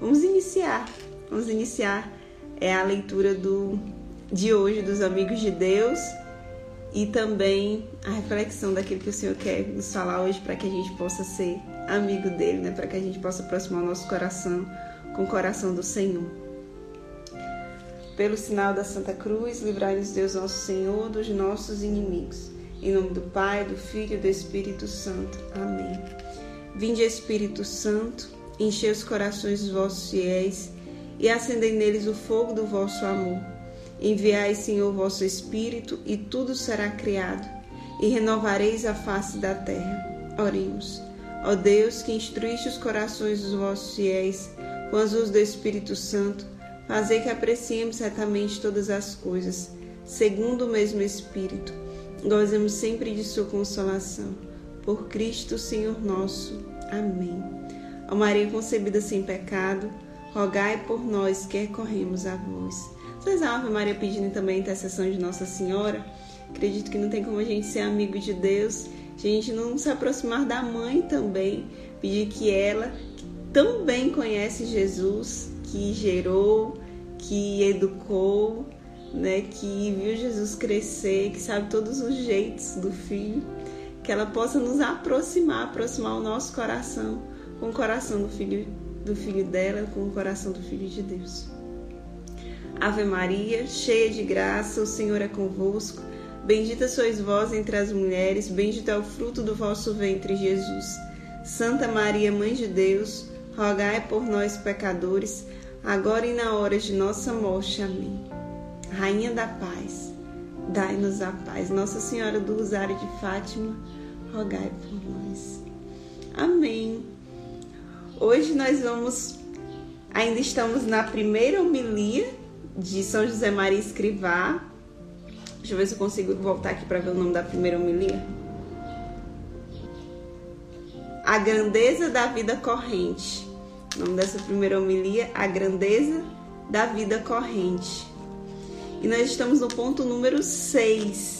Vamos iniciar, vamos iniciar é a leitura do de hoje dos amigos de Deus e também a reflexão daquilo que o Senhor quer nos falar hoje para que a gente possa ser amigo dele, né? Para que a gente possa aproximar o nosso coração com o coração do Senhor. Pelo sinal da Santa Cruz, livrai-nos Deus nosso Senhor dos nossos inimigos. Em nome do Pai, do Filho e do Espírito Santo. Amém. Vinde Espírito Santo, enchei os corações dos vossos fiéis e acendei neles o fogo do vosso amor. Enviai, Senhor, vosso Espírito, e tudo será criado, e renovareis a face da terra. Oremos. Ó Deus, que instruíste os corações dos vossos fiéis com as luzes do Espírito Santo, fazei que apreciemos certamente todas as coisas, segundo o mesmo Espírito. Gozemos sempre de sua consolação. Por Cristo, Senhor nosso. Amém. Ó Maria concebida sem pecado, rogai por nós que recorremos a vós. Vocês Ave Maria pedindo também a intercessão de Nossa Senhora. Acredito que não tem como a gente ser amigo de Deus, a gente não se aproximar da mãe também, pedir que ela, que tão bem conhece Jesus, que gerou, que educou, né, que viu Jesus crescer, que sabe todos os jeitos do filho, que ela possa nos aproximar, aproximar o nosso coração com o coração do filho do filho dela com o coração do filho de Deus. Ave Maria, cheia de graça, o Senhor é convosco. Bendita sois vós entre as mulheres, bendito é o fruto do vosso ventre, Jesus. Santa Maria, Mãe de Deus, rogai por nós, pecadores, agora e na hora de nossa morte. Amém. Rainha da Paz, dai-nos a paz. Nossa Senhora do Rosário de Fátima, rogai por nós. Amém. Hoje nós vamos, ainda estamos na primeira homilia de São José Maria Escrivá. Deixa eu ver se eu consigo voltar aqui para ver o nome da primeira homilia. A grandeza da vida corrente. O nome dessa primeira homilia, A grandeza da vida corrente. E nós estamos no ponto número 6.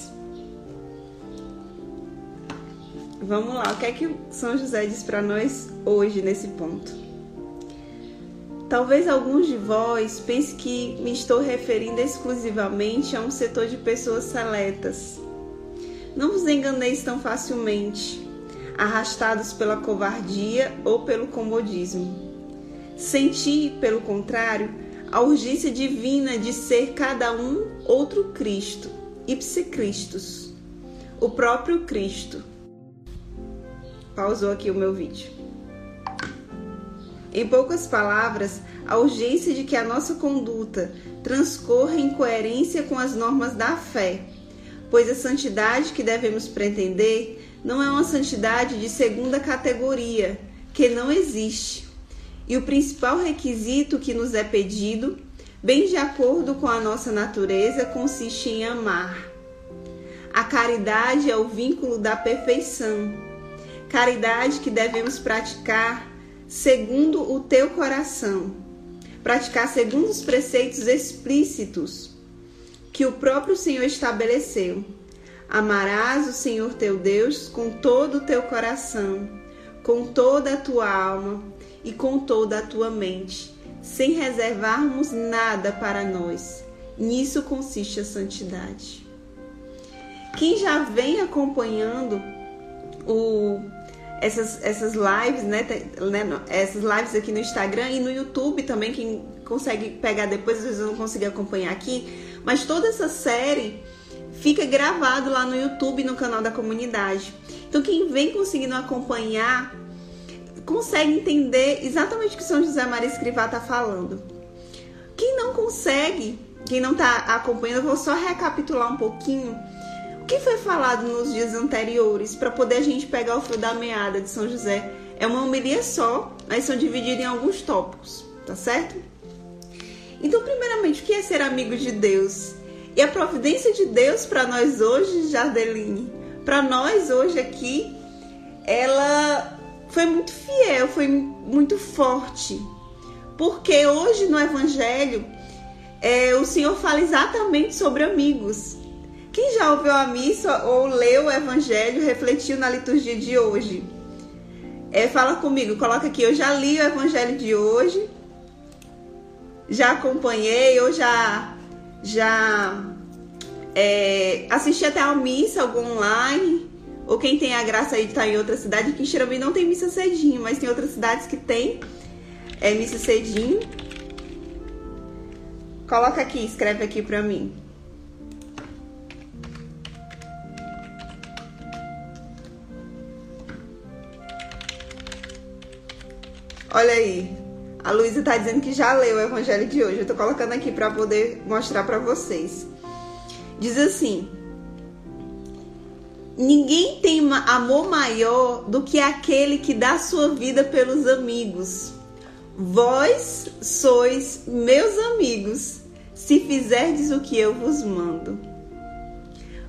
Vamos lá, o que é que São José diz para nós hoje nesse ponto? Talvez alguns de vós pensem que me estou referindo exclusivamente a um setor de pessoas seletas. Não vos enganeis tão facilmente, arrastados pela covardia ou pelo comodismo. Senti, pelo contrário, a urgência divina de ser cada um outro Cristo, ipse Christus, o próprio Cristo pausou aqui o meu vídeo. Em poucas palavras, a urgência de que a nossa conduta transcorra em coerência com as normas da fé, pois a santidade que devemos pretender não é uma santidade de segunda categoria, que não existe. E o principal requisito que nos é pedido, bem de acordo com a nossa natureza, consiste em amar. A caridade é o vínculo da perfeição caridade que devemos praticar segundo o teu coração, praticar segundo os preceitos explícitos que o próprio Senhor estabeleceu. Amarás o Senhor teu Deus com todo o teu coração, com toda a tua alma e com toda a tua mente, sem reservarmos nada para nós. Nisso consiste a santidade. Quem já vem acompanhando o essas, essas lives, né, né, Essas lives aqui no Instagram e no YouTube também, quem consegue pegar depois, às vezes eu não consigo acompanhar aqui, mas toda essa série fica gravado lá no YouTube, no canal da comunidade. Então quem vem conseguindo acompanhar consegue entender exatamente o que São José Maria Escrivá está falando. Quem não consegue, quem não está acompanhando, eu vou só recapitular um pouquinho que foi falado nos dias anteriores para poder a gente pegar o fio da meada de São José. É uma homilia só, mas são divididos em alguns tópicos, tá certo? Então, primeiramente, o que é ser amigo de Deus? E a providência de Deus para nós hoje, Jardeline, para nós hoje aqui, ela foi muito fiel, foi muito forte. Porque hoje no Evangelho, é, o Senhor fala exatamente sobre amigos. Quem já ouviu a missa ou leu o evangelho, refletiu na liturgia de hoje? É, fala comigo, coloca aqui, eu já li o evangelho de hoje já acompanhei ou já já é, assisti até a missa algum online ou quem tem a graça aí de estar em outra cidade, que em Xerambi não tem missa cedinho, mas tem outras cidades que tem é, missa cedinho. Coloca aqui, escreve aqui pra mim. Olha aí. A Luísa tá dizendo que já leu o evangelho de hoje. Eu tô colocando aqui para poder mostrar para vocês. Diz assim: Ninguém tem amor maior do que aquele que dá sua vida pelos amigos. Vós sois meus amigos, se fizerdes o que eu vos mando.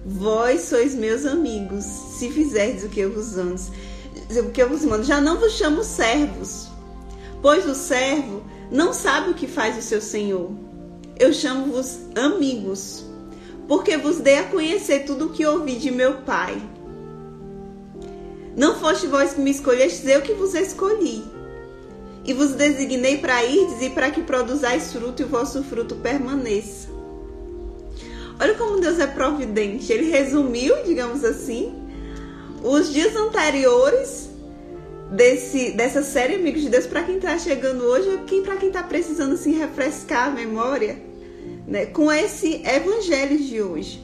Vós sois meus amigos, se fizerdes o que eu vos. O que eu vos mando. Já não vos chamo servos, pois o servo não sabe o que faz o seu senhor. Eu chamo-vos amigos porque vos dei a conhecer tudo o que ouvi de meu Pai. Não foste vós que me escolhestes, eu que vos escolhi. E vos designei para irdes e para que produzais fruto e o vosso fruto permaneça. Olha como Deus é providente. Ele resumiu, digamos assim, os dias anteriores desse, dessa série Amigos de Deus para quem está chegando hoje, quem para quem está precisando assim, refrescar a memória né, com esse evangelho de hoje.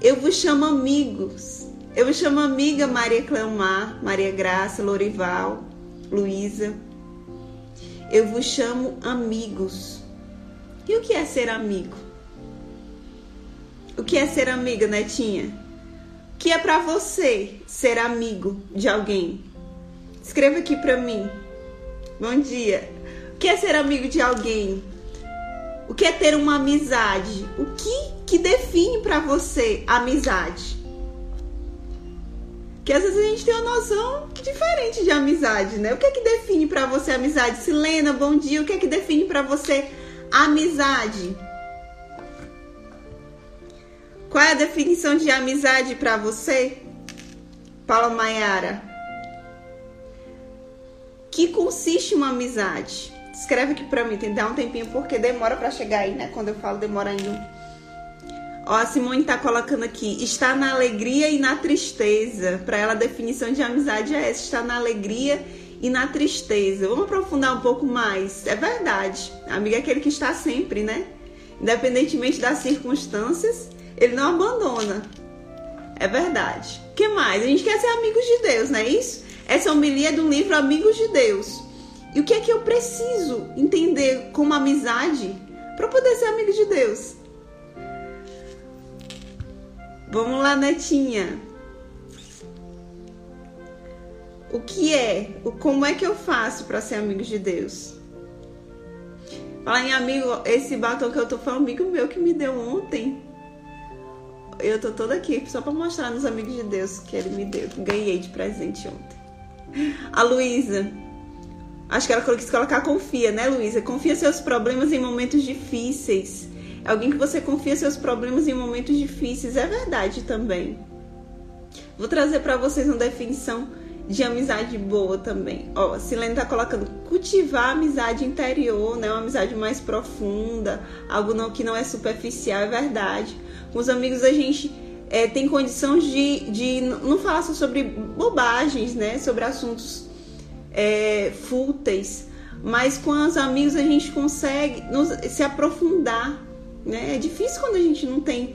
Eu vos chamo amigos. Eu vos chamo amiga Maria Cleomar, Maria Graça, Lorival, Luísa. Eu vos chamo amigos. E o que é ser amigo? O que é ser amiga, Netinha? O que é para você ser amigo de alguém? Escreva aqui para mim. Bom dia. O que é ser amigo de alguém? O que é ter uma amizade? O que que define para você amizade? Que às vezes a gente tem uma noção diferente de amizade, né? O que é que define para você amizade? Silena, bom dia. O que é que define para você amizade? Qual é a definição de amizade para você? Paula Maiara. Que consiste uma amizade? Escreve aqui pra mim, tem que dar um tempinho, porque demora para chegar aí, né? Quando eu falo demora ainda. Ó, a Simone tá colocando aqui, está na alegria e na tristeza. Para ela, a definição de amizade é essa, está na alegria e na tristeza. Vamos aprofundar um pouco mais. É verdade. Amigo é aquele que está sempre, né? Independentemente das circunstâncias, ele não abandona. É verdade. O que mais? A gente quer ser amigos de Deus, não é isso? Essa homilia é do livro Amigos de Deus. E o que é que eu preciso entender como amizade para poder ser amigo de Deus? Vamos lá, netinha. O que é? O como é que eu faço para ser amigo de Deus? Falar em amigo, esse batom que eu tô foi um amigo meu que me deu ontem. Eu tô toda aqui só para mostrar nos amigos de Deus que ele me deu, ganhei de presente ontem. A Luísa, Acho que ela quis colocar confia, né, Luísa? Confia seus problemas em momentos difíceis. Alguém que você confia seus problemas em momentos difíceis. É verdade também. Vou trazer para vocês uma definição de amizade boa também. Ó, Silene tá colocando cultivar a amizade interior, né? Uma amizade mais profunda, algo não, que não é superficial, é verdade. Com os amigos a gente é, tem condições de, de não falar só sobre bobagens, né? Sobre assuntos é, fúteis, mas com os amigos a gente consegue nos, se aprofundar. Né? É difícil quando a gente não tem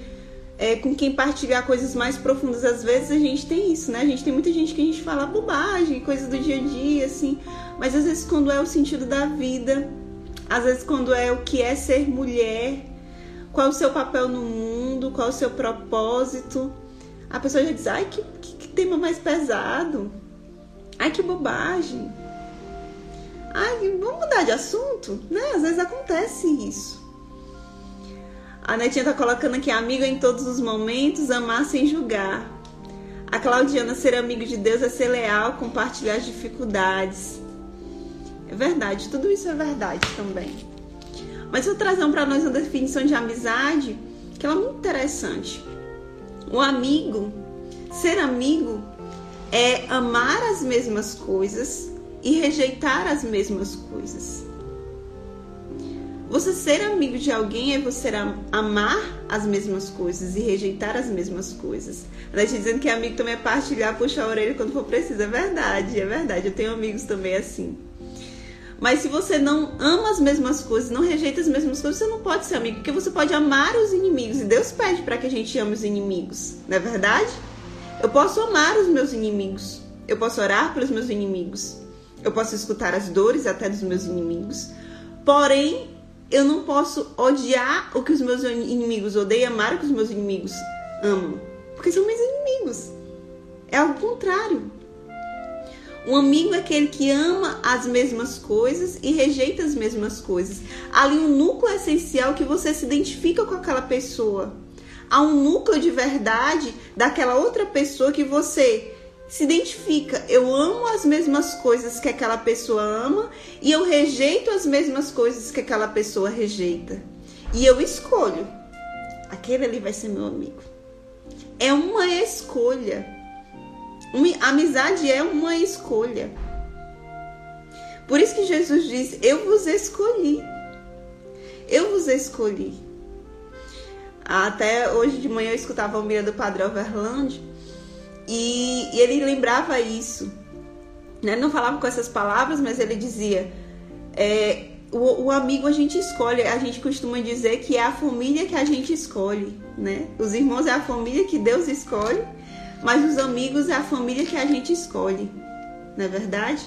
é, com quem partilhar coisas mais profundas. Às vezes a gente tem isso, né? A gente tem muita gente que a gente fala bobagem, coisa do dia a dia, assim. Mas às vezes quando é o sentido da vida, às vezes quando é o que é ser mulher, qual o seu papel no mundo, qual o seu propósito, a pessoa já diz, ai, que, que, que tema mais pesado. Ai, que bobagem. Ai, vamos mudar de assunto, né? Às vezes acontece isso. A Netinha tá colocando aqui, amigo em todos os momentos, amar sem julgar. A Claudiana, ser amigo de Deus é ser leal, compartilhar as dificuldades. É verdade, tudo isso é verdade também. Mas eu vou trazer para nós uma definição de amizade que é muito interessante. O amigo, ser amigo é amar as mesmas coisas e rejeitar as mesmas coisas. Você ser amigo de alguém é você amar as mesmas coisas e rejeitar as mesmas coisas. A gente dizendo que amigo também é partilhar, puxar a orelha quando for preciso. É verdade, é verdade. Eu tenho amigos também assim. Mas se você não ama as mesmas coisas, não rejeita as mesmas coisas, você não pode ser amigo, porque você pode amar os inimigos. E Deus pede para que a gente ame os inimigos, não é verdade? Eu posso amar os meus inimigos. Eu posso orar pelos meus inimigos. Eu posso escutar as dores até dos meus inimigos. Porém, eu não posso odiar o que os meus inimigos odeiam, amar o que os meus inimigos amam. Porque são meus inimigos. É ao contrário. Um amigo é aquele que ama as mesmas coisas e rejeita as mesmas coisas. Ali um núcleo essencial que você se identifica com aquela pessoa. Há um núcleo de verdade daquela outra pessoa que você se identifica. Eu amo as mesmas coisas que aquela pessoa ama e eu rejeito as mesmas coisas que aquela pessoa rejeita. E eu escolho. Aquele ali vai ser meu amigo. É uma escolha. Amizade é uma escolha. Por isso que Jesus diz: Eu vos escolhi. Eu vos escolhi. Até hoje de manhã eu escutava a homilia do Padre Overland e, e ele lembrava isso. Né? Não falava com essas palavras, mas ele dizia: é, o, o, amigo a gente escolhe. A gente costuma dizer que é a família que a gente escolhe. Né? Os irmãos é a família que Deus escolhe, mas os amigos é a família que a gente escolhe. Não é verdade?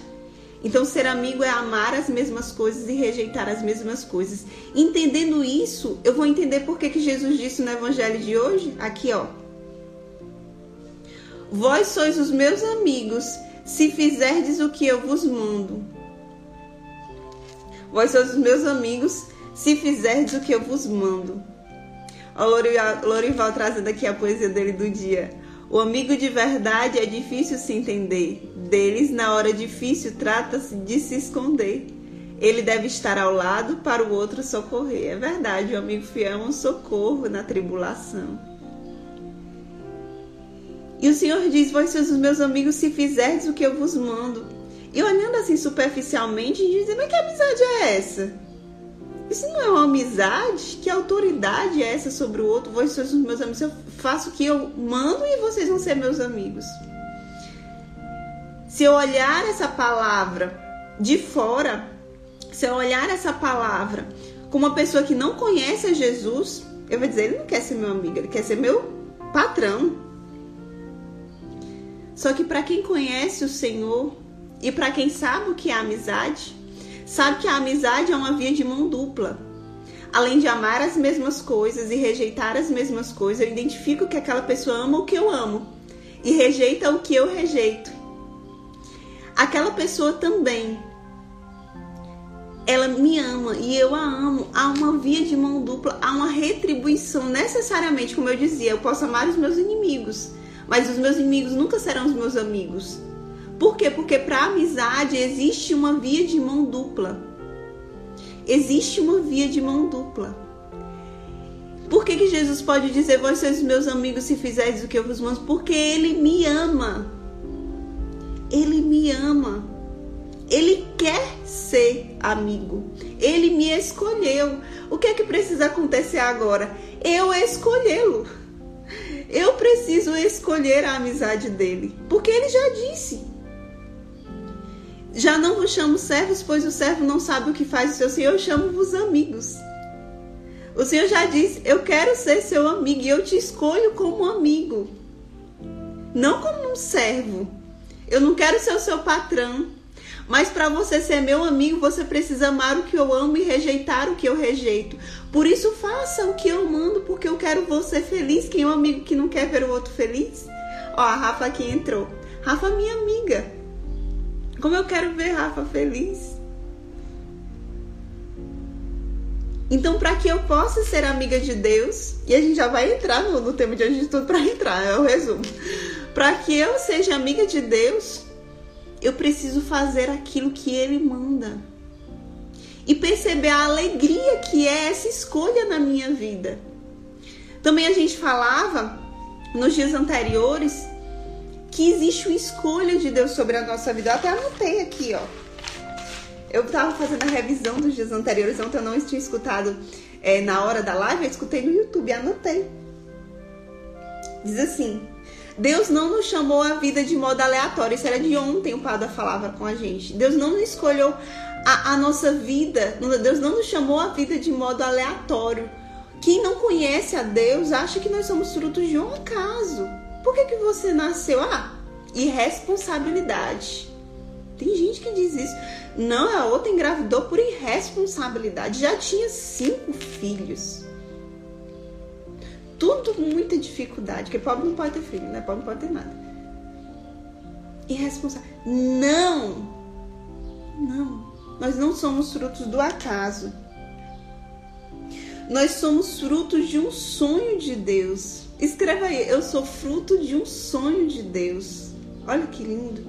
Então, ser amigo é amar as mesmas coisas e rejeitar as mesmas coisas. Entendendo isso, eu vou entender por que, Jesus disse no Evangelho de hoje, aqui ó, Vós sois os meus amigos, se fizerdes o que eu vos mando. Vós sois os meus amigos, se fizerdes o que eu vos mando. O Lorival trazendo aqui a poesia dele do dia. O amigo de verdade é difícil se entender. Deles, na hora difícil, trata-se de se esconder. Ele deve estar ao lado para o outro socorrer. É verdade, o amigo fiel é um socorro na tribulação. E o Senhor diz: Vós sois os meus amigos se fizerdes o que eu vos mando. E olhando assim superficialmente, dizendo: Mas que amizade é essa? Isso não é uma amizade? Que autoridade é essa sobre o outro? Vós sois os meus amigos. Eu faço o que eu mando e vocês vão ser meus amigos. Se eu olhar essa palavra de fora, se eu olhar essa palavra com uma pessoa que não conhece a Jesus, eu vou dizer: ele não quer ser meu amigo, ele quer ser meu patrão. Só que para quem conhece o Senhor e para quem sabe o que é amizade, sabe que a amizade é uma via de mão dupla. Além de amar as mesmas coisas e rejeitar as mesmas coisas, eu identifico que aquela pessoa ama o que eu amo e rejeita o que eu rejeito. Aquela pessoa também ela me ama e eu a amo. Há uma via de mão dupla, há uma retribuição necessariamente, como eu dizia, eu posso amar os meus inimigos, mas os meus inimigos nunca serão os meus amigos. Por quê? Porque para amizade existe uma via de mão dupla. Existe uma via de mão dupla. Por que, que Jesus pode dizer, vós sois meus amigos se fizerdes o que eu vos mando? Porque Ele me ama. Ele me ama. Ele quer ser amigo. Ele me escolheu. O que é que precisa acontecer agora? Eu escolhê-lo. Eu preciso escolher a amizade dele, porque ele já disse. Já não vos chamo servos, pois o servo não sabe o que faz o seu senhor, eu chamo-vos amigos. O Senhor já disse: Eu quero ser seu amigo e eu te escolho como amigo, não como um servo. Eu não quero ser o seu patrão. Mas para você ser meu amigo, você precisa amar o que eu amo e rejeitar o que eu rejeito. Por isso, faça o que eu mando, porque eu quero você feliz. Quem é um amigo que não quer ver o outro feliz? Ó, a Rafa aqui entrou. Rafa, minha amiga. Como eu quero ver Rafa feliz. Então, para que eu possa ser amiga de Deus, e a gente já vai entrar no, no tema de hoje de tudo para entrar, é o resumo. Para que eu seja amiga de Deus, eu preciso fazer aquilo que Ele manda. E perceber a alegria que é essa escolha na minha vida. Também a gente falava nos dias anteriores que existe uma escolha de Deus sobre a nossa vida. Eu até anotei aqui, ó. Eu estava fazendo a revisão dos dias anteriores, ontem eu não tinha escutado é, na hora da live, eu escutei no YouTube, anotei. Diz assim: Deus não nos chamou a vida de modo aleatório. Isso era de ontem, o Pada falava com a gente. Deus não nos escolheu a, a nossa vida. Deus não nos chamou a vida de modo aleatório. Quem não conhece a Deus acha que nós somos frutos de um acaso. Por que, que você nasceu? Ah, irresponsabilidade. Tem gente que diz isso. Não, a outra engravidou por irresponsabilidade. Já tinha cinco filhos. Tudo muita dificuldade. Porque pobre não pode ter filho, né? Pobre não pode ter nada. Irresponsável. Não! Não. Nós não somos frutos do acaso. Nós somos frutos de um sonho de Deus. Escreva aí, eu sou fruto de um sonho de Deus. Olha que lindo.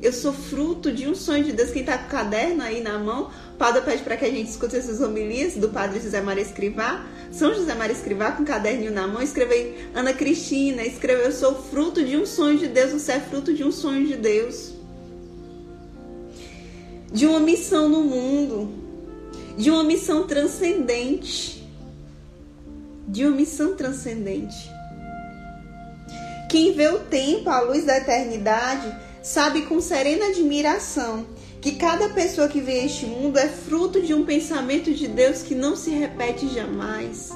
Eu sou fruto de um sonho de Deus. Quem está com o caderno aí na mão, padre pede para que a gente escute essas homilias do padre José Maria Escrivá. São José Maria Escrivá com o caderninho na mão. Escreva aí, Ana Cristina, escreva, eu sou fruto de um sonho de Deus. Você é fruto de um sonho de Deus de uma missão no mundo, de uma missão transcendente. De uma missão transcendente. Quem vê o tempo à luz da eternidade sabe com serena admiração que cada pessoa que vê este mundo é fruto de um pensamento de Deus que não se repete jamais.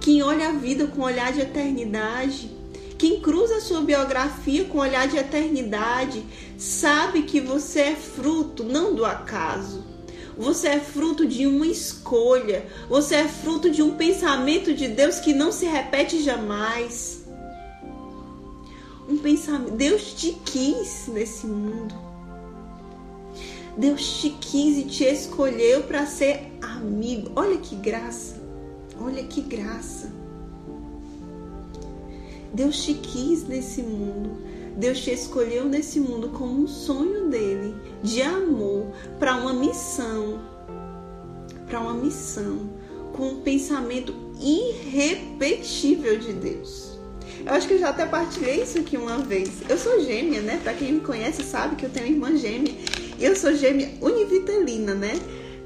Quem olha a vida com olhar de eternidade quem cruza sua biografia com olhar de eternidade sabe que você é fruto não do acaso. Você é fruto de uma escolha. Você é fruto de um pensamento de Deus que não se repete jamais. Um pensamento. Deus te quis nesse mundo. Deus te quis e te escolheu para ser amigo. Olha que graça. Olha que graça. Deus te quis nesse mundo. Deus te escolheu nesse mundo como um sonho dele de amor para uma missão. Para uma missão com um pensamento irrepetível de Deus. Eu acho que eu já até partilhei isso aqui uma vez. Eu sou gêmea, né? Para quem me conhece sabe que eu tenho irmã gêmea. E eu sou gêmea univitelina, né?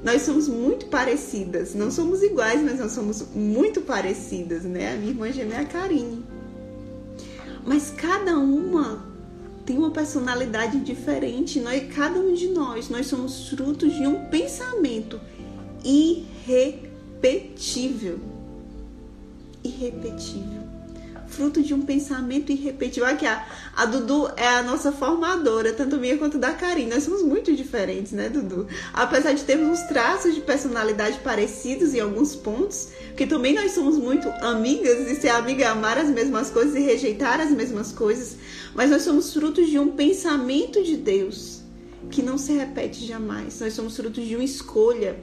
Nós somos muito parecidas. Não somos iguais, mas nós somos muito parecidas, né? A minha irmã gêmea é a Karine mas cada uma tem uma personalidade diferente. Nós, cada um de nós, nós somos frutos de um pensamento irrepetível. Irrepetível fruto de um pensamento irrepetível. Aqui, a, a Dudu é a nossa formadora, tanto minha quanto da Karine. Nós somos muito diferentes, né, Dudu? Apesar de termos traços de personalidade parecidos em alguns pontos, que também nós somos muito amigas, e ser amiga é amar as mesmas coisas e rejeitar as mesmas coisas, mas nós somos frutos de um pensamento de Deus que não se repete jamais. Nós somos frutos de uma escolha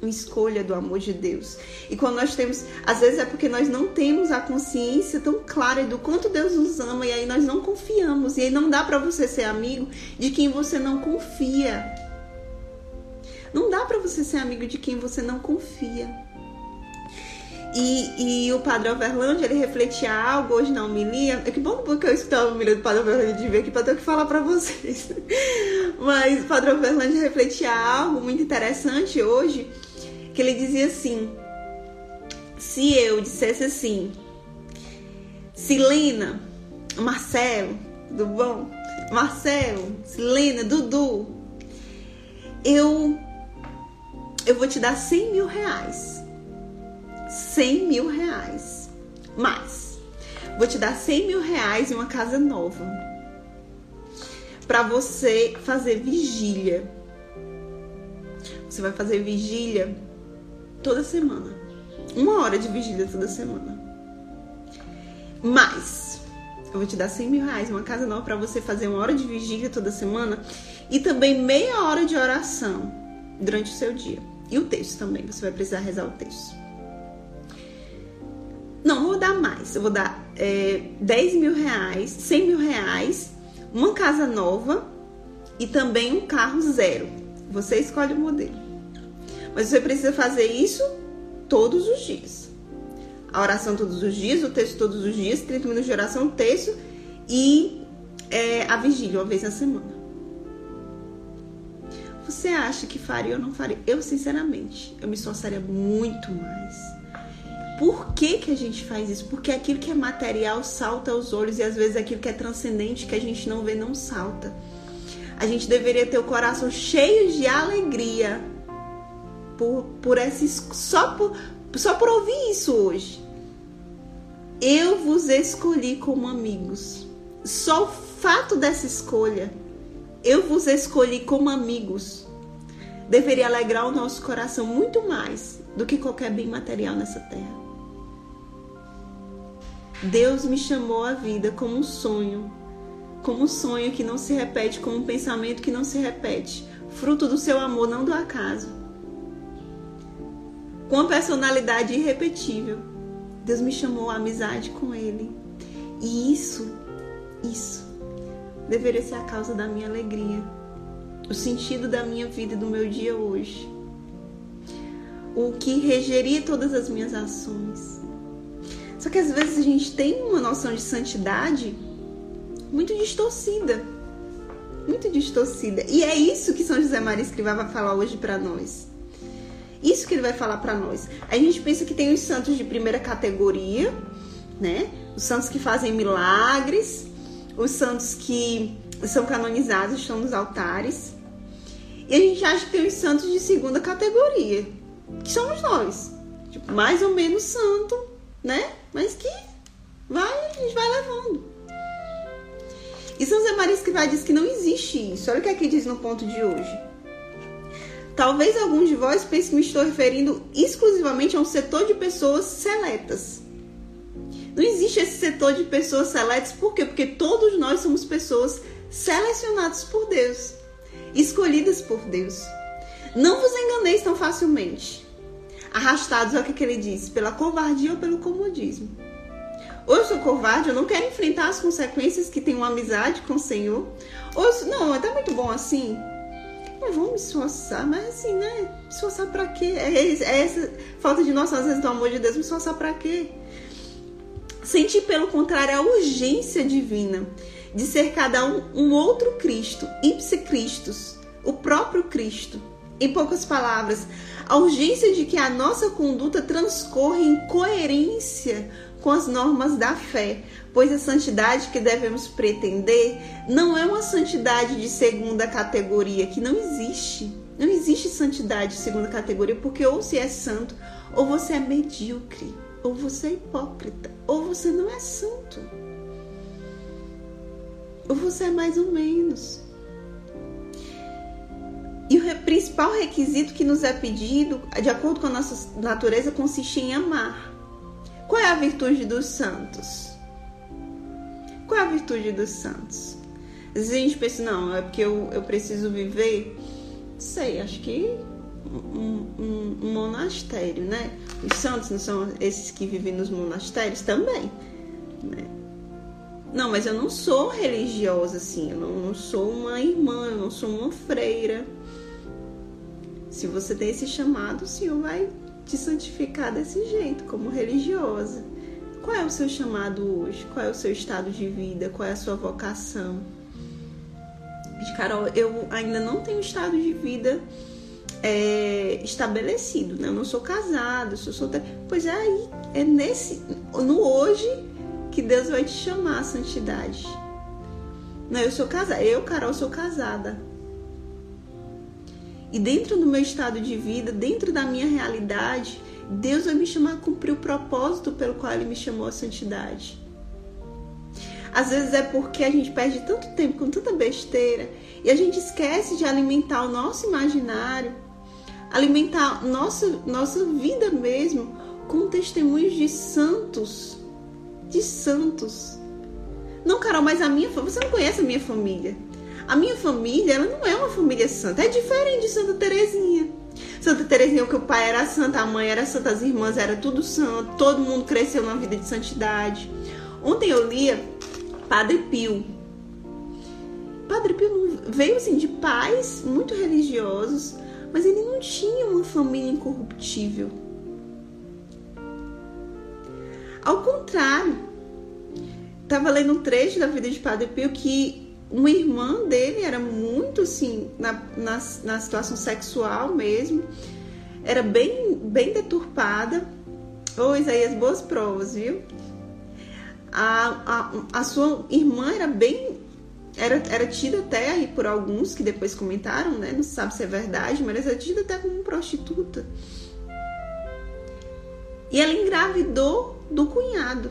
uma escolha do amor de Deus. E quando nós temos, às vezes é porque nós não temos a consciência tão clara do quanto Deus nos ama e aí nós não confiamos. E aí não dá para você ser amigo de quem você não confia. Não dá para você ser amigo de quem você não confia. E, e o Padre Overland, ele refletia algo hoje na homilia. É que bom porque eu escutava a homilia do Padre Overland de ver aqui para ter o que falar para vocês. Mas o Padre Overland refletia algo muito interessante hoje que ele dizia assim: se eu dissesse assim, Silena, Marcelo, tudo bom? Marcelo, Silena, Dudu, eu eu vou te dar 100 mil reais. 100 mil reais. Mas, vou te dar 100 mil reais e uma casa nova. Para você fazer vigília. Você vai fazer vigília toda semana. Uma hora de vigília toda semana. Mas eu vou te dar 100 mil reais, uma casa nova para você fazer uma hora de vigília toda semana e também meia hora de oração durante o seu dia. E o texto também, você vai precisar rezar o texto. Não, vou dar mais. Eu vou dar é, 10 mil reais, 100 mil reais, uma casa nova e também um carro zero. Você escolhe o modelo. Mas você precisa fazer isso todos os dias. A oração todos os dias, o texto todos os dias, 30 minutos de oração, texto e é, a vigília uma vez na semana. você acha que faria ou não faria? Eu, sinceramente, eu me esforçaria muito mais. Por que, que a gente faz isso? Porque aquilo que é material salta aos olhos e às vezes aquilo que é transcendente que a gente não vê não salta. A gente deveria ter o coração cheio de alegria por, por esses, só por, só por ouvir isso hoje. Eu vos escolhi como amigos. Só o fato dessa escolha, eu vos escolhi como amigos, deveria alegrar o nosso coração muito mais do que qualquer bem material nessa terra. Deus me chamou à vida como um sonho, como um sonho que não se repete, como um pensamento que não se repete, fruto do seu amor, não do acaso. Com uma personalidade irrepetível, Deus me chamou à amizade com Ele. E isso, isso, deveria ser a causa da minha alegria, o sentido da minha vida e do meu dia hoje, o que regeria todas as minhas ações. Só que às vezes a gente tem uma noção de santidade muito distorcida. Muito distorcida. E é isso que São José Maria Escrivá vai falar hoje para nós. Isso que ele vai falar para nós. A gente pensa que tem os santos de primeira categoria, né? Os santos que fazem milagres, os santos que são canonizados, estão nos altares. E a gente acha que tem os santos de segunda categoria, que somos nós. Tipo, mais ou menos santo, né? Mas que vai, a gente vai levando. E São Zé Maria Escrivá diz que não existe isso. Olha o que aqui diz no ponto de hoje. Talvez alguns de vós pensem que me estou referindo exclusivamente a um setor de pessoas seletas. Não existe esse setor de pessoas seletas, por quê? Porque todos nós somos pessoas selecionadas por Deus, escolhidas por Deus. Não vos enganeis tão facilmente. Arrastados, é o que ele diz, pela covardia ou pelo comodismo. Ou eu sou covarde, eu não quero enfrentar as consequências que tenho uma amizade com o Senhor. Ou eu sou, não, tá muito bom assim. Mas vamos me esforçar, mas assim, né? Esforçar pra quê? É, é essa falta de noção, às vezes, do amor de Deus, me esforçar pra quê? Sentir, pelo contrário, a urgência divina de ser cada um um outro Cristo, ipse Christus, o próprio Cristo. Em poucas palavras, a urgência de que a nossa conduta transcorra em coerência com as normas da fé, pois a santidade que devemos pretender não é uma santidade de segunda categoria, que não existe. Não existe santidade de segunda categoria, porque ou você é santo, ou você é medíocre, ou você é hipócrita, ou você não é santo. Ou você é mais ou menos. E o principal requisito que nos é pedido, de acordo com a nossa natureza, consiste em amar. Qual é a virtude dos santos? Qual é a virtude dos santos? Às vezes a gente pensa, não, é porque eu, eu preciso viver, sei, acho que um, um, um, monastério, né? Os santos não são esses que vivem nos monastérios também, né? Não, mas eu não sou religiosa assim, eu não, não sou uma irmã, eu não sou uma freira. Se você tem esse chamado, o Senhor vai te santificar desse jeito, como religiosa. Qual é o seu chamado hoje? Qual é o seu estado de vida? Qual é a sua vocação? Carol, eu ainda não tenho estado de vida é, estabelecido, né? Eu não sou casada, sou solteira. Pois é aí, é nesse, no hoje que Deus vai te chamar a santidade. Não, eu sou casada, eu, Carol, sou casada. E dentro do meu estado de vida, dentro da minha realidade, Deus vai me chamar a cumprir o propósito pelo qual Ele me chamou a santidade. Às vezes é porque a gente perde tanto tempo com tanta besteira e a gente esquece de alimentar o nosso imaginário, alimentar nossa, nossa vida mesmo com testemunhos de santos. De santos. Não, Carol, mas a minha você não conhece a minha família. A minha família, ela não é uma família santa, é diferente de Santa Terezinha. Santa Terezinha, que o pai era santa, a mãe era santa, as irmãs era tudo santo, todo mundo cresceu numa vida de santidade. Ontem eu lia Padre Pio. Padre Pio veio assim de pais muito religiosos, mas ele não tinha uma família incorruptível. Ao contrário, estava lendo um trecho da vida de Padre Pio que uma irmã dele era muito assim, na, na, na situação sexual mesmo, era bem, bem deturpada. Ô oh, Isaías, boas provas, viu? A, a, a sua irmã era bem. Era, era tida até aí por alguns que depois comentaram, né? Não sabe se é verdade, mas era tida até como prostituta. E ela engravidou do cunhado.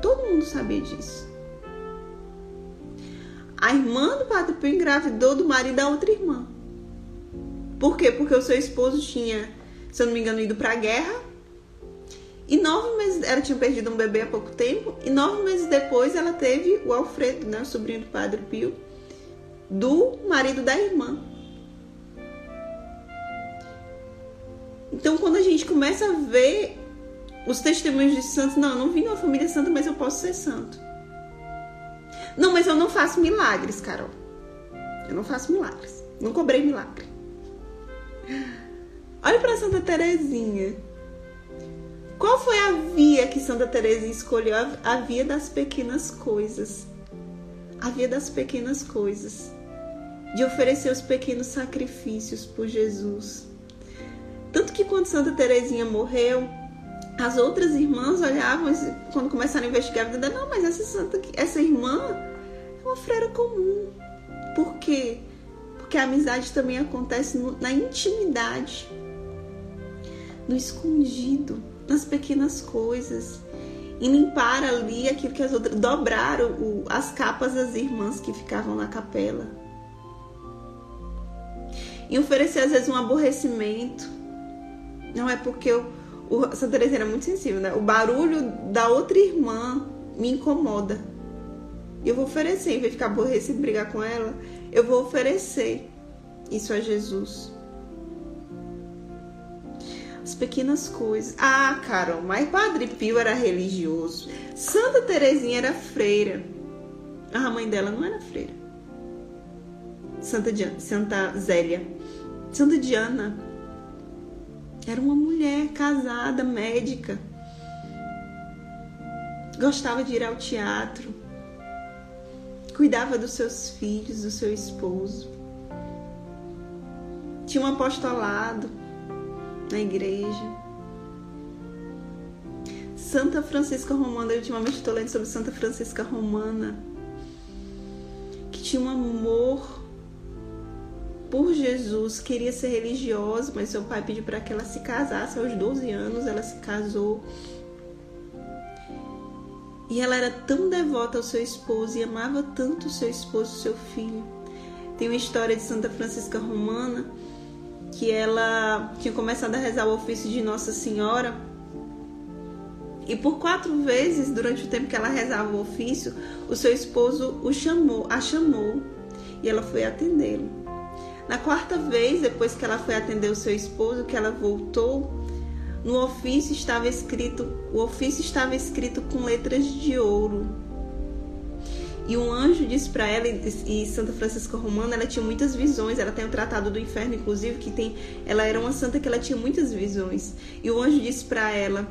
Todo mundo sabia disso. A irmã do Padre Pio engravidou do marido da outra irmã. Por quê? Porque o seu esposo tinha, se eu não me engano, ido para a guerra. E nove meses, ela tinha perdido um bebê há pouco tempo. E nove meses depois ela teve o Alfredo, né, o sobrinho do Padre Pio, do marido da irmã. Então, quando a gente começa a ver os testemunhos de santos, não, eu não vim de uma família santa, mas eu posso ser santo. Não, mas eu não faço milagres, Carol. Eu não faço milagres. Não cobrei milagre. Olha para Santa Terezinha. Qual foi a via que Santa Terezinha escolheu? A via das pequenas coisas. A via das pequenas coisas. De oferecer os pequenos sacrifícios por Jesus. Tanto que quando Santa Terezinha morreu, as outras irmãs olhavam quando começaram a investigar a vida não, mas essa santa, essa irmã uma freira comum. Por quê? Porque a amizade também acontece no, na intimidade, no escondido, nas pequenas coisas. E limpar ali aquilo que as outras. dobrar o, as capas das irmãs que ficavam na capela. E oferecer às vezes um aborrecimento. Não é porque eu o Santa Teresa era muito sensível, né? O barulho da outra irmã me incomoda. Eu vou oferecer, em vez de ficar aborrecido e brigar com ela, eu vou oferecer isso a Jesus. As pequenas coisas. Ah, Carol, mas Padre Pio era religioso. Santa Terezinha era freira. A mãe dela não era freira. Santa, Diana, Santa Zélia. Santa Diana era uma mulher casada, médica. Gostava de ir ao teatro. Cuidava dos seus filhos, do seu esposo. Tinha um apostolado na igreja. Santa Francisca Romana, eu ultimamente estou lendo sobre Santa Francisca Romana, que tinha um amor por Jesus, queria ser religiosa, mas seu pai pediu para que ela se casasse aos 12 anos, ela se casou. E ela era tão devota ao seu esposo e amava tanto o seu esposo, o seu filho. Tem uma história de Santa Francisca Romana que ela tinha começado a rezar o ofício de Nossa Senhora. E por quatro vezes, durante o tempo que ela rezava o ofício, o seu esposo o chamou, a chamou e ela foi atendê-lo. Na quarta vez, depois que ela foi atender o seu esposo, que ela voltou, no ofício estava escrito, o ofício estava escrito com letras de ouro. E um anjo disse para ela, e Santa Francisca Romana, ela tinha muitas visões. Ela tem o Tratado do Inferno, inclusive, que tem. Ela era uma santa que ela tinha muitas visões. E o anjo disse para ela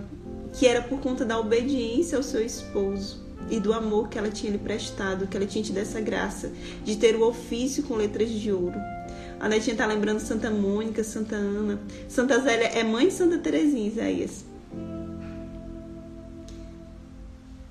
que era por conta da obediência ao seu esposo e do amor que ela tinha lhe prestado, que ela tinha tido essa graça de ter o ofício com letras de ouro. A Netinha tá lembrando Santa Mônica, Santa Ana. Santa Zélia é mãe de Santa Terezinha, Isaías.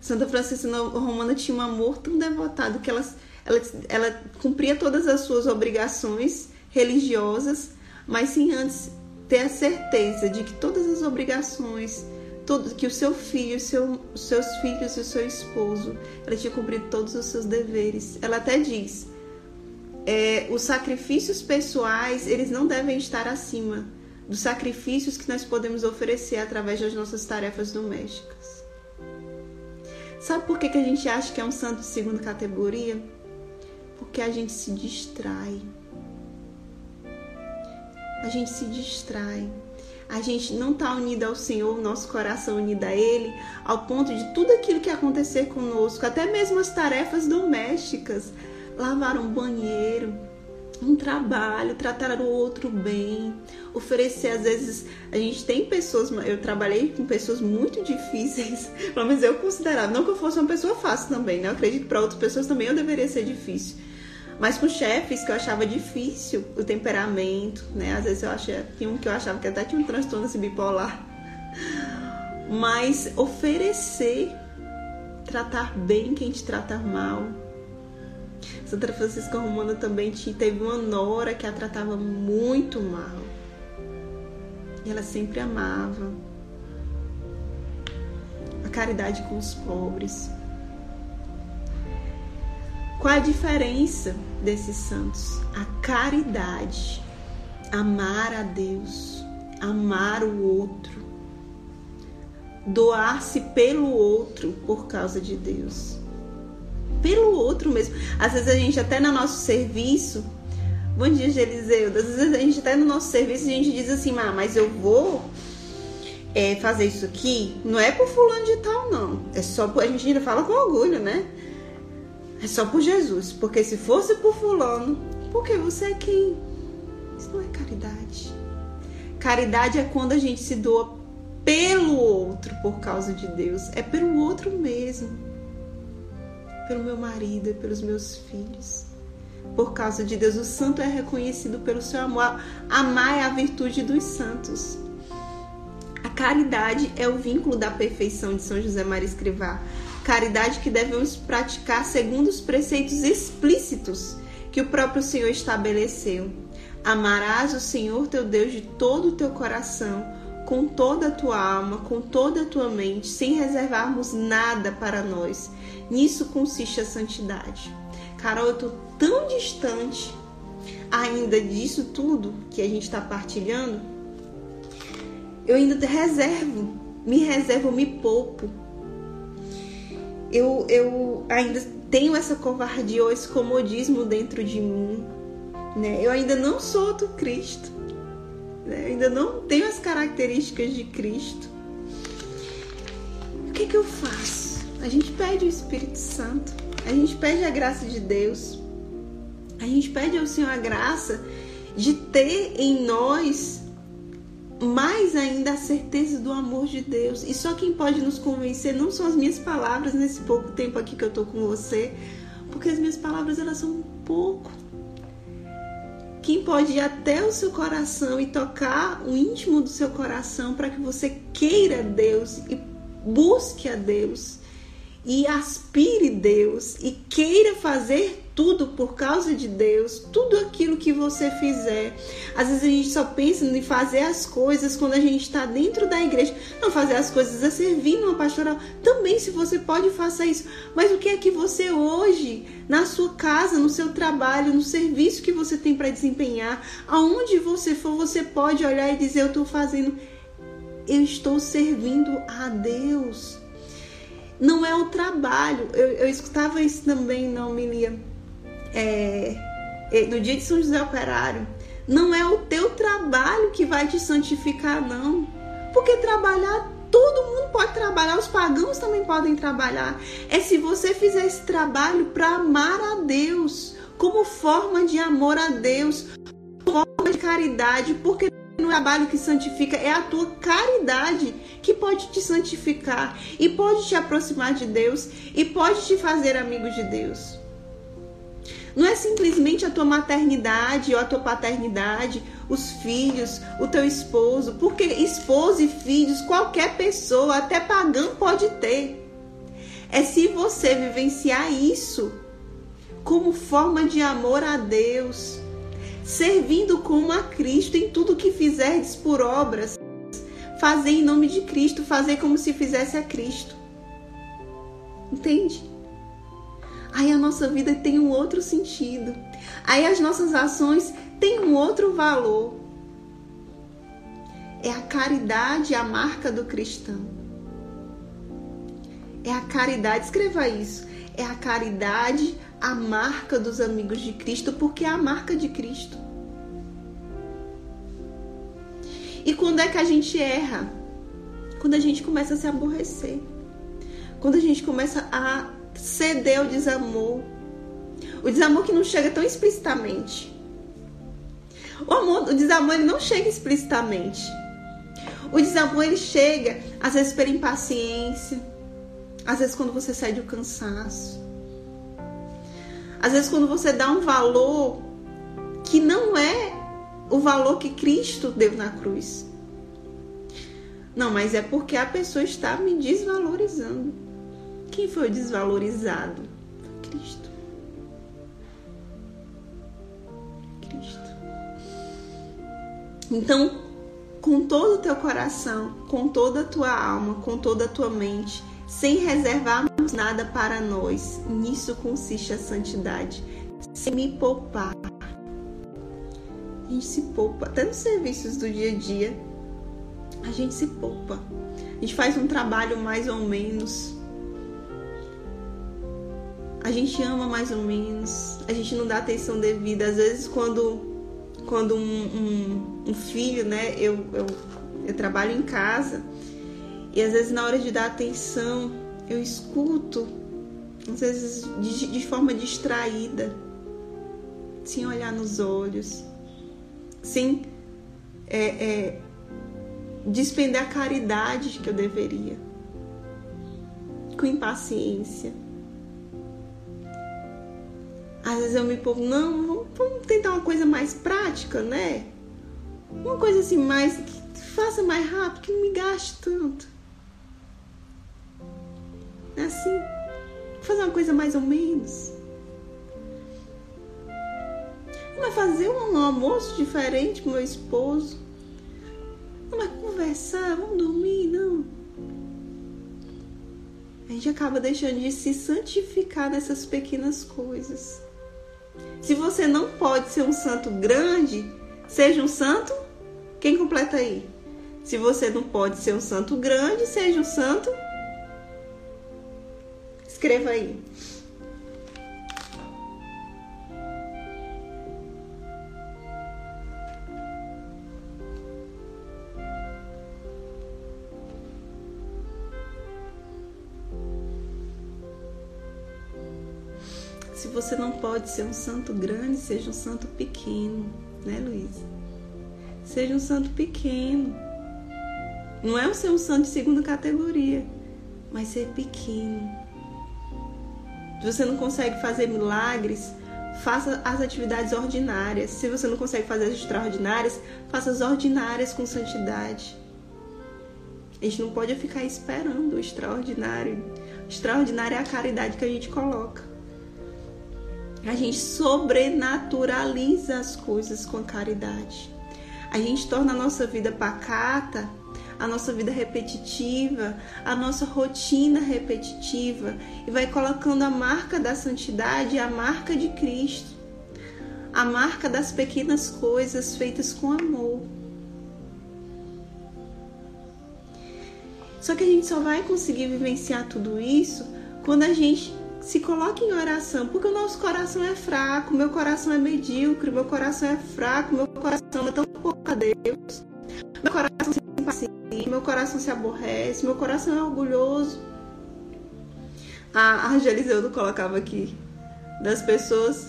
Santa Francisca Romana tinha um amor tão devotado que ela, ela, ela cumpria todas as suas obrigações religiosas, mas sem antes ter a certeza de que todas as obrigações, todo, que o seu filho, seu, seus filhos e o seu esposo, ela tinha cumprido todos os seus deveres. Ela até diz: é, os sacrifícios pessoais eles não devem estar acima dos sacrifícios que nós podemos oferecer através das nossas tarefas domésticas. Sabe por que, que a gente acha que é um santo de segunda categoria? Porque a gente se distrai. A gente se distrai. A gente não está unido ao Senhor, nosso coração unido a Ele, ao ponto de tudo aquilo que acontecer conosco, até mesmo as tarefas domésticas, lavar um banheiro, um trabalho, tratar o outro bem, oferecer. Às vezes a gente tem pessoas, eu trabalhei com pessoas muito difíceis, pelo menos eu considerava, não que eu fosse uma pessoa fácil também, né? Eu acredito que para outras pessoas também eu deveria ser difícil. Mas com chefes que eu achava difícil o temperamento, né? Às vezes eu achava, tinha um que eu achava que até tinha um transtorno assim, bipolar. Mas oferecer, tratar bem quem te trata mal, Santa Francisca Romana também teve uma nora que a tratava muito mal. E ela sempre amava. A caridade com os pobres. Qual a diferença desses santos? A caridade. Amar a Deus, amar o outro, doar-se pelo outro por causa de Deus pelo outro mesmo. Às vezes a gente até no nosso serviço, bom dia Geliseu, às vezes a gente até no nosso serviço a gente diz assim, ah, mas eu vou é, fazer isso aqui, não é por fulano de tal não, é só por, a gente ainda fala com orgulho, né? É só por Jesus, porque se fosse por fulano, porque você é quem? Isso não é caridade. Caridade é quando a gente se doa pelo outro por causa de Deus, é pelo outro mesmo pelo meu marido e pelos meus filhos. Por causa de Deus, o santo é reconhecido pelo seu amor. Amar é a virtude dos santos. A caridade é o vínculo da perfeição de São José Maria Escrivá. Caridade que devemos praticar segundo os preceitos explícitos que o próprio Senhor estabeleceu. Amarás o Senhor teu Deus de todo o teu coração, com toda a tua alma, com toda a tua mente, sem reservarmos nada para nós. Nisso consiste a santidade. Carol, eu tô tão distante ainda disso tudo que a gente está partilhando. Eu ainda reservo, me reservo, me poupo. Eu, eu ainda tenho essa covardia ou esse comodismo dentro de mim. Né? Eu ainda não sou do Cristo. Né? ainda não tenho as características de Cristo. O que, que eu faço? A gente pede o Espírito Santo, a gente pede a graça de Deus, a gente pede ao Senhor a graça de ter em nós mais ainda a certeza do amor de Deus. E só quem pode nos convencer não são as minhas palavras nesse pouco tempo aqui que eu tô com você, porque as minhas palavras elas são um pouco quem pode ir até o seu coração e tocar o íntimo do seu coração para que você queira Deus e busque a Deus e aspire Deus e queira fazer tudo por causa de Deus, tudo aquilo que você fizer. Às vezes a gente só pensa em fazer as coisas quando a gente está dentro da igreja. Não fazer as coisas a servir numa pastoral. Também, se você pode, faça isso. Mas o que é que você hoje, na sua casa, no seu trabalho, no serviço que você tem para desempenhar, aonde você for, você pode olhar e dizer: Eu estou fazendo, eu estou servindo a Deus. Não é o trabalho. Eu, eu escutava isso também na homilia é, é, no dia de São José Operário, não é o teu trabalho que vai te santificar, não. Porque trabalhar, todo mundo pode trabalhar, os pagãos também podem trabalhar. É se você fizer esse trabalho para amar a Deus, como forma de amor a Deus, forma de caridade, porque no trabalho que santifica é a tua caridade que pode te santificar e pode te aproximar de Deus e pode te fazer amigo de Deus. Não é simplesmente a tua maternidade ou a tua paternidade, os filhos, o teu esposo, porque esposo e filhos qualquer pessoa, até pagã, pode ter. É se você vivenciar isso como forma de amor a Deus, servindo como a Cristo em tudo que fizerdes por obras, fazer em nome de Cristo, fazer como se fizesse a Cristo. Entende? aí a nossa vida tem um outro sentido. Aí as nossas ações têm um outro valor. É a caridade a marca do cristão. É a caridade, escreva isso. É a caridade a marca dos amigos de Cristo, porque é a marca de Cristo. E quando é que a gente erra? Quando a gente começa a se aborrecer. Quando a gente começa a ceder ao desamor. O desamor que não chega tão explicitamente, O amor, o desamor ele não chega explicitamente. O desamor ele chega às vezes pela impaciência, às vezes quando você sai do cansaço, às vezes quando você dá um valor que não é o valor que Cristo deu na cruz. Não, mas é porque a pessoa está me desvalorizando. Quem foi desvalorizado? Cristo. Cristo. Então, com todo o teu coração, com toda a tua alma, com toda a tua mente, sem reservarmos nada para nós. Nisso consiste a santidade. Sem me poupar. A gente se poupa, até nos serviços do dia a dia, a gente se poupa. A gente faz um trabalho mais ou menos. A gente ama mais ou menos. A gente não dá atenção devida. Às vezes, quando quando um, um, um filho, né? Eu, eu, eu trabalho em casa e às vezes na hora de dar atenção eu escuto, às vezes de, de forma distraída, sem olhar nos olhos, sem é, é, despender a caridade que eu deveria, com impaciência. Às vezes eu me pongo, não, vamos, vamos tentar uma coisa mais prática, né? Uma coisa assim mais que faça mais rápido, que não me gaste tanto. É assim, fazer uma coisa mais ou menos. Vai fazer um almoço diferente com meu esposo. Vai conversar, vamos dormir, não. A gente acaba deixando de se santificar nessas pequenas coisas. Se você não pode ser um santo grande, seja um santo. Quem completa aí? Se você não pode ser um santo grande, seja um santo. Escreva aí. Se você não pode ser um santo grande, seja um santo pequeno, né, Luiz? Seja um santo pequeno. Não é ser um santo de segunda categoria, mas ser pequeno. Se você não consegue fazer milagres, faça as atividades ordinárias. Se você não consegue fazer as extraordinárias, faça as ordinárias com santidade. A gente não pode ficar esperando o extraordinário. O extraordinário é a caridade que a gente coloca. A gente sobrenaturaliza as coisas com a caridade. A gente torna a nossa vida pacata, a nossa vida repetitiva, a nossa rotina repetitiva e vai colocando a marca da santidade, a marca de Cristo, a marca das pequenas coisas feitas com amor. Só que a gente só vai conseguir vivenciar tudo isso quando a gente se coloque em oração, porque o nosso coração é fraco, meu coração é medíocre, meu coração é fraco, meu coração é tão pouco a Deus, meu coração se meu coração se aborrece, meu coração é orgulhoso. A Angeliseudo colocava aqui, das pessoas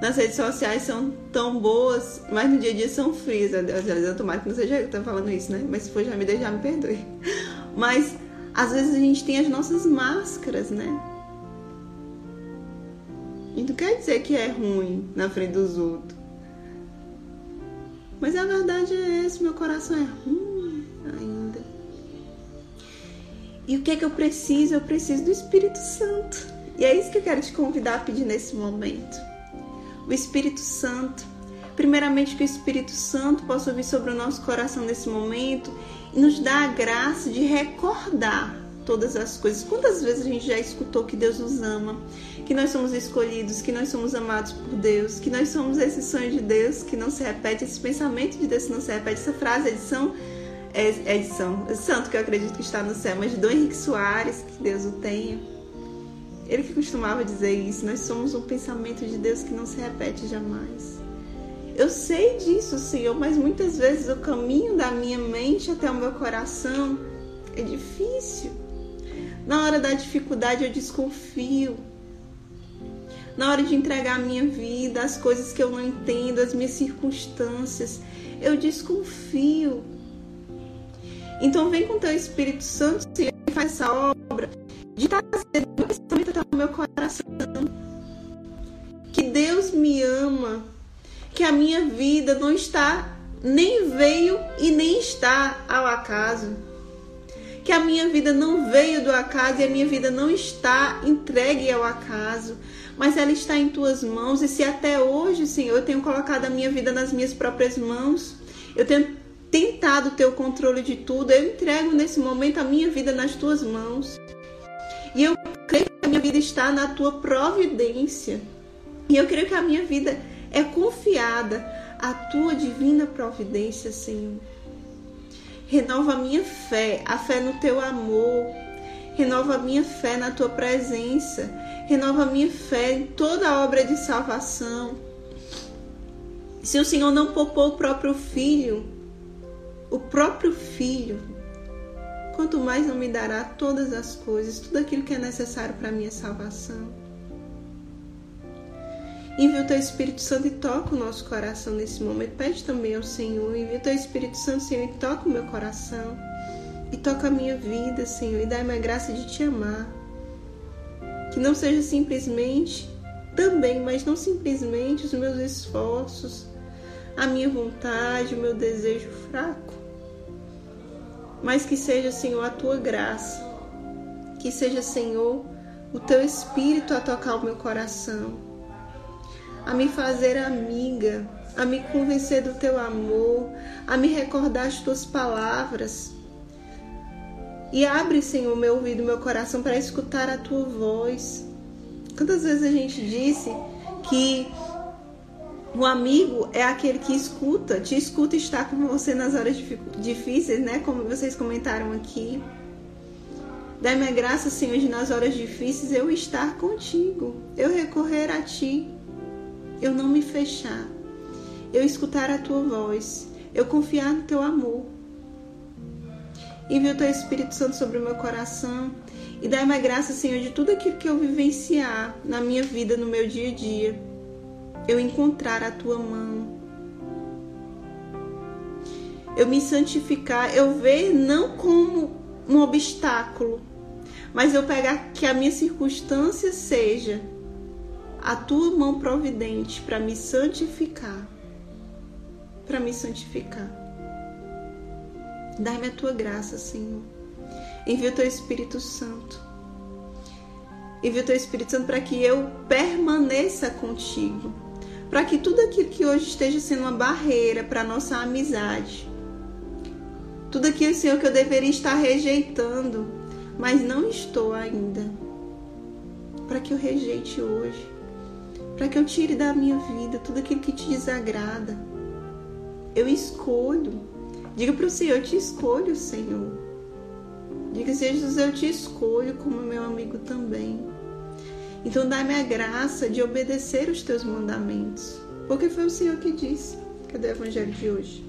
nas redes sociais são tão boas, mas no dia a dia são frias. Angeliseudo, tomara que não seja eu que tá falando isso, né? Mas se for já me deixar, me perdoe. Mas às vezes a gente tem as nossas máscaras, né? E não quer dizer que é ruim na frente dos outros. Mas a verdade é essa, meu coração é ruim E o que é que eu preciso? Eu preciso do Espírito Santo. E é isso que eu quero te convidar a pedir nesse momento. O Espírito Santo. Primeiramente, que o Espírito Santo possa vir sobre o nosso coração nesse momento e nos dar a graça de recordar todas as coisas. Quantas vezes a gente já escutou que Deus nos ama, que nós somos escolhidos, que nós somos amados por Deus, que nós somos esse sonho de Deus que não se repete, esse pensamento de Deus que não se repete, essa frase, edição, é, é edição, é santo que eu acredito que está no céu, mas Dom Henrique Soares, que Deus o tenha. Ele que costumava dizer isso, nós somos um pensamento de Deus que não se repete jamais. Eu sei disso, Senhor, mas muitas vezes o caminho da minha mente até o meu coração é difícil. Na hora da dificuldade eu desconfio. na hora de entregar a minha vida, as coisas que eu não entendo, as minhas circunstâncias. Eu desconfio. Então vem com teu Espírito Santo, Senhor, e faz essa obra de trazer o pensamento até o meu coração. Que Deus me ama, que a minha vida não está, nem veio e nem está ao acaso que a minha vida não veio do acaso e a minha vida não está entregue ao acaso, mas ela está em tuas mãos. E se até hoje, Senhor, eu tenho colocado a minha vida nas minhas próprias mãos, eu tenho tentado ter o controle de tudo, eu entrego nesse momento a minha vida nas tuas mãos. E eu creio que a minha vida está na tua providência. E eu creio que a minha vida é confiada à tua divina providência, Senhor. Renova a minha fé, a fé no teu amor. Renova a minha fé na tua presença. Renova a minha fé em toda a obra de salvação. Se o Senhor não poupou o próprio filho, o próprio filho, quanto mais não me dará todas as coisas, tudo aquilo que é necessário para a minha salvação. Envia o teu Espírito Santo e toca o nosso coração nesse momento. Pede também ao Senhor. Envia o teu Espírito Santo, Senhor, e toca o meu coração. E toca a minha vida, Senhor. E dá-me a graça de te amar. Que não seja simplesmente, também, mas não simplesmente os meus esforços, a minha vontade, o meu desejo fraco. Mas que seja, Senhor, a tua graça. Que seja, Senhor, o teu Espírito a tocar o meu coração a me fazer amiga, a me convencer do teu amor, a me recordar as tuas palavras. E abre, Senhor, meu ouvido, meu coração para escutar a tua voz. Quantas vezes a gente disse que o amigo é aquele que escuta, te escuta e está com você nas horas difíceis, né? Como vocês comentaram aqui. Dá-me a graça, Senhor, de nas horas difíceis eu estar contigo, eu recorrer a ti eu não me fechar, eu escutar a tua voz, eu confiar no teu amor. Envia o teu Espírito Santo sobre o meu coração e dai-me a graça, Senhor, de tudo aquilo que eu vivenciar na minha vida, no meu dia a dia, eu encontrar a tua mão. Eu me santificar, eu ver não como um obstáculo, mas eu pegar que a minha circunstância seja a tua mão providente para me santificar. Para me santificar. Dai-me a tua graça, Senhor. Envia o teu Espírito Santo. Envia o teu Espírito Santo para que eu permaneça contigo. Para que tudo aquilo que hoje esteja sendo uma barreira para a nossa amizade, tudo aquilo, Senhor, que eu deveria estar rejeitando, mas não estou ainda, para que eu rejeite hoje para que eu tire da minha vida tudo aquilo que te desagrada. Eu escolho. Diga para o Senhor: Eu te escolho, Senhor. Diga, Jesus, eu te escolho como meu amigo também. Então, dá-me a graça de obedecer os teus mandamentos. Porque foi o Senhor que disse. Cadê o evangelho de hoje?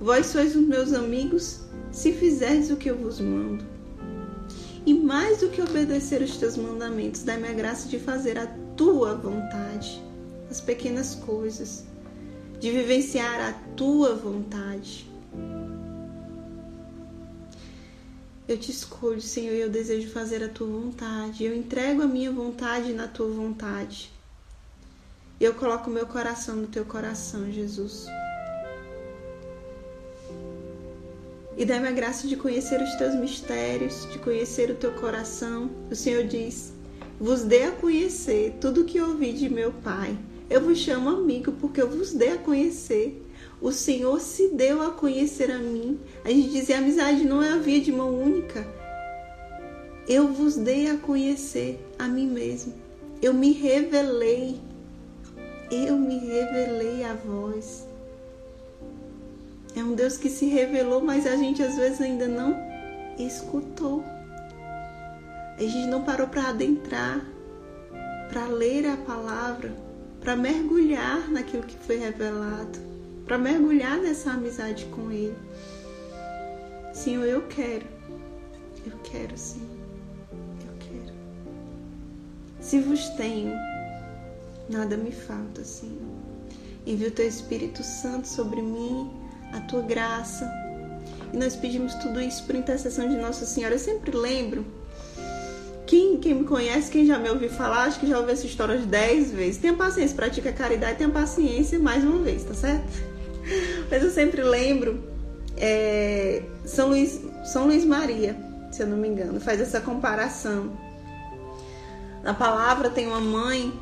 Vós sois os meus amigos se fizerdes o que eu vos mando. E mais do que obedecer os teus mandamentos, dá-me a graça de fazer a tua vontade, as pequenas coisas, de vivenciar a tua vontade. Eu te escolho, Senhor, e eu desejo fazer a tua vontade. Eu entrego a minha vontade na tua vontade. Eu coloco o meu coração no teu coração, Jesus. e dá-me a graça de conhecer os teus mistérios, de conhecer o teu coração. O Senhor diz: Vos dê a conhecer tudo o que ouvi de meu Pai. Eu vos chamo amigo porque eu vos dei a conhecer. O Senhor se deu a conhecer a mim. A gente dizia: amizade não é a via de mão única. Eu vos dei a conhecer a mim mesmo. Eu me revelei. Eu me revelei a vós. É um Deus que se revelou, mas a gente às vezes ainda não escutou. A gente não parou para adentrar, para ler a palavra, para mergulhar naquilo que foi revelado, para mergulhar nessa amizade com Ele. Senhor, eu quero, eu quero, sim, eu quero. Se vos tenho, nada me falta, Senhor. Envia o teu Espírito Santo sobre mim, a tua graça. E nós pedimos tudo isso por intercessão de Nossa Senhora. Eu sempre lembro. Quem, quem me conhece, quem já me ouviu falar, acho que já ouviu essa história de 10 vezes. Tenha paciência, pratica caridade, tenha paciência mais uma vez, tá certo? Mas eu sempre lembro é, São, Luís, São Luís Maria, se eu não me engano, faz essa comparação. Na palavra tem uma mãe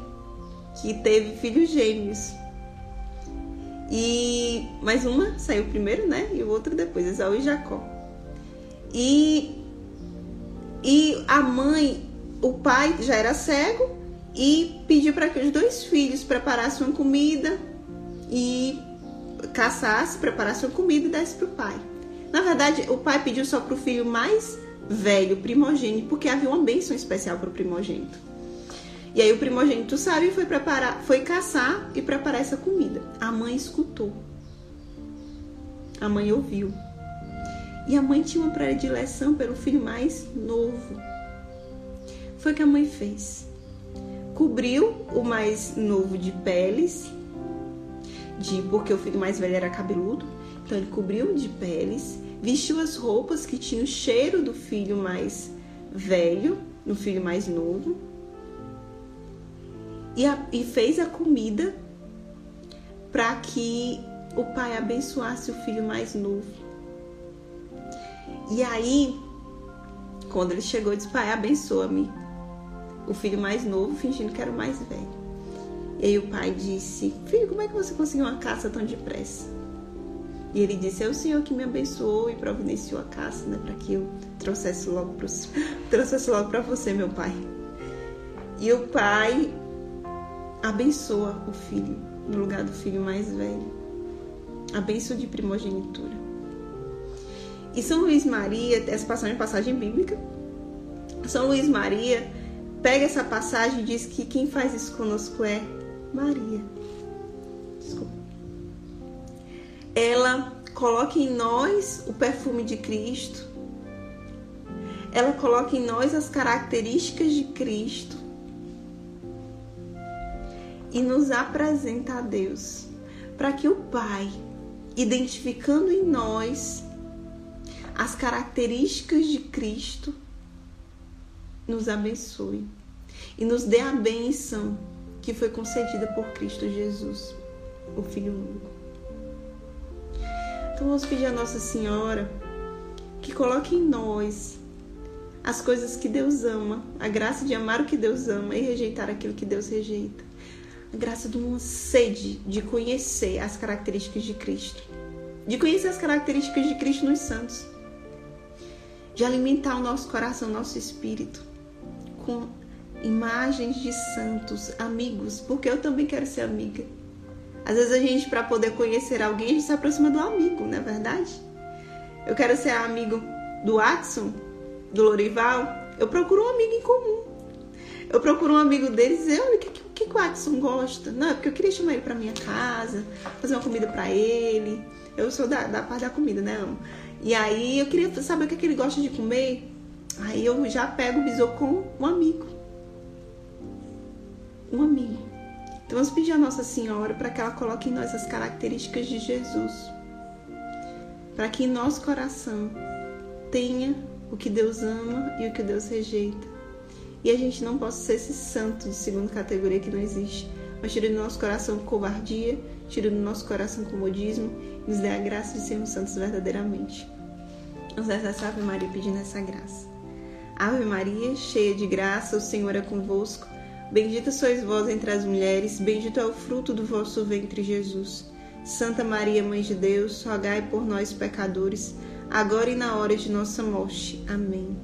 que teve filhos gêmeos. E mais uma saiu primeiro, né? E o outro depois, Esaú e Jacó. E e a mãe, o pai já era cego e pediu para que os dois filhos preparassem uma comida e caçasse, preparasse uma comida e desse para o pai. Na verdade, o pai pediu só para o filho mais velho, primogênito, porque havia uma bênção especial para o primogênito. E aí o primogênito saiu e foi preparar, foi caçar e preparar essa comida. A mãe escutou. A mãe ouviu. E a mãe tinha uma predileção pelo filho mais novo. Foi o que a mãe fez. Cobriu o mais novo de peles, de porque o filho mais velho era cabeludo, então ele cobriu de peles, vestiu as roupas que tinham o cheiro do filho mais velho, no filho mais novo, e, a, e fez a comida para que o pai abençoasse o filho mais novo. E aí, quando ele chegou, disse: Pai, abençoa-me. O filho mais novo, fingindo que era o mais velho. E aí o pai disse: Filho, como é que você conseguiu uma caça tão depressa? E ele disse: É o Senhor que me abençoou e providenciou a caça, né, para que eu trouxesse logo para trouxesse logo para você, meu pai. E o pai abençoa o filho no lugar do filho mais velho. A bênção de primogenitura. E São Luís Maria, essa passagem é passagem bíblica. São Luís Maria pega essa passagem e diz que quem faz isso conosco é Maria. Desculpa. Ela coloca em nós o perfume de Cristo. Ela coloca em nós as características de Cristo e nos apresenta a Deus, para que o Pai, identificando em nós as características de Cristo, nos abençoe e nos dê a bênção que foi concedida por Cristo Jesus, o Filho único. Então vamos pedir a Nossa Senhora que coloque em nós as coisas que Deus ama, a graça de amar o que Deus ama e rejeitar aquilo que Deus rejeita. A graça de uma sede de conhecer as características de Cristo, de conhecer as características de Cristo nos santos, de alimentar o nosso coração, o nosso espírito com imagens de santos, amigos, porque eu também quero ser amiga. Às vezes a gente, para poder conhecer alguém, a gente se aproxima do amigo, não é verdade? Eu quero ser amigo do Watson, do Lorival, eu procuro um amigo em comum. Eu procuro um amigo deles e dizer, olha, o que, que, que o Watson gosta? Não, é porque eu queria chamar ele para minha casa, fazer uma comida para ele. Eu sou da, da parte da comida, né, amo? E aí eu queria saber o que, que ele gosta de comer. Aí eu já pego o bisou com um amigo um amigo. Então vamos pedir a Nossa Senhora para que ela coloque em nós as características de Jesus, para que em nosso coração tenha o que Deus ama e o que Deus rejeita. E a gente não possa ser esse santo de segunda categoria que não existe, mas tire do nosso coração covardia, tire do nosso coração comodismo e nos dê a graça de sermos santos verdadeiramente. Vamos essa Ave Maria pedindo essa graça. Ave Maria, cheia de graça, o Senhor é convosco. Bendita sois vós entre as mulheres, bendito é o fruto do vosso ventre, Jesus. Santa Maria, Mãe de Deus, rogai por nós, pecadores, agora e na hora de nossa morte. Amém.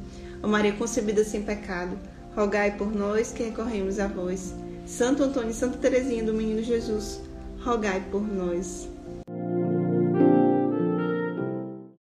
Ó Maria concebida sem pecado, rogai por nós que recorremos a vós. Santo Antônio e Santa Teresinha do Menino Jesus, rogai por nós.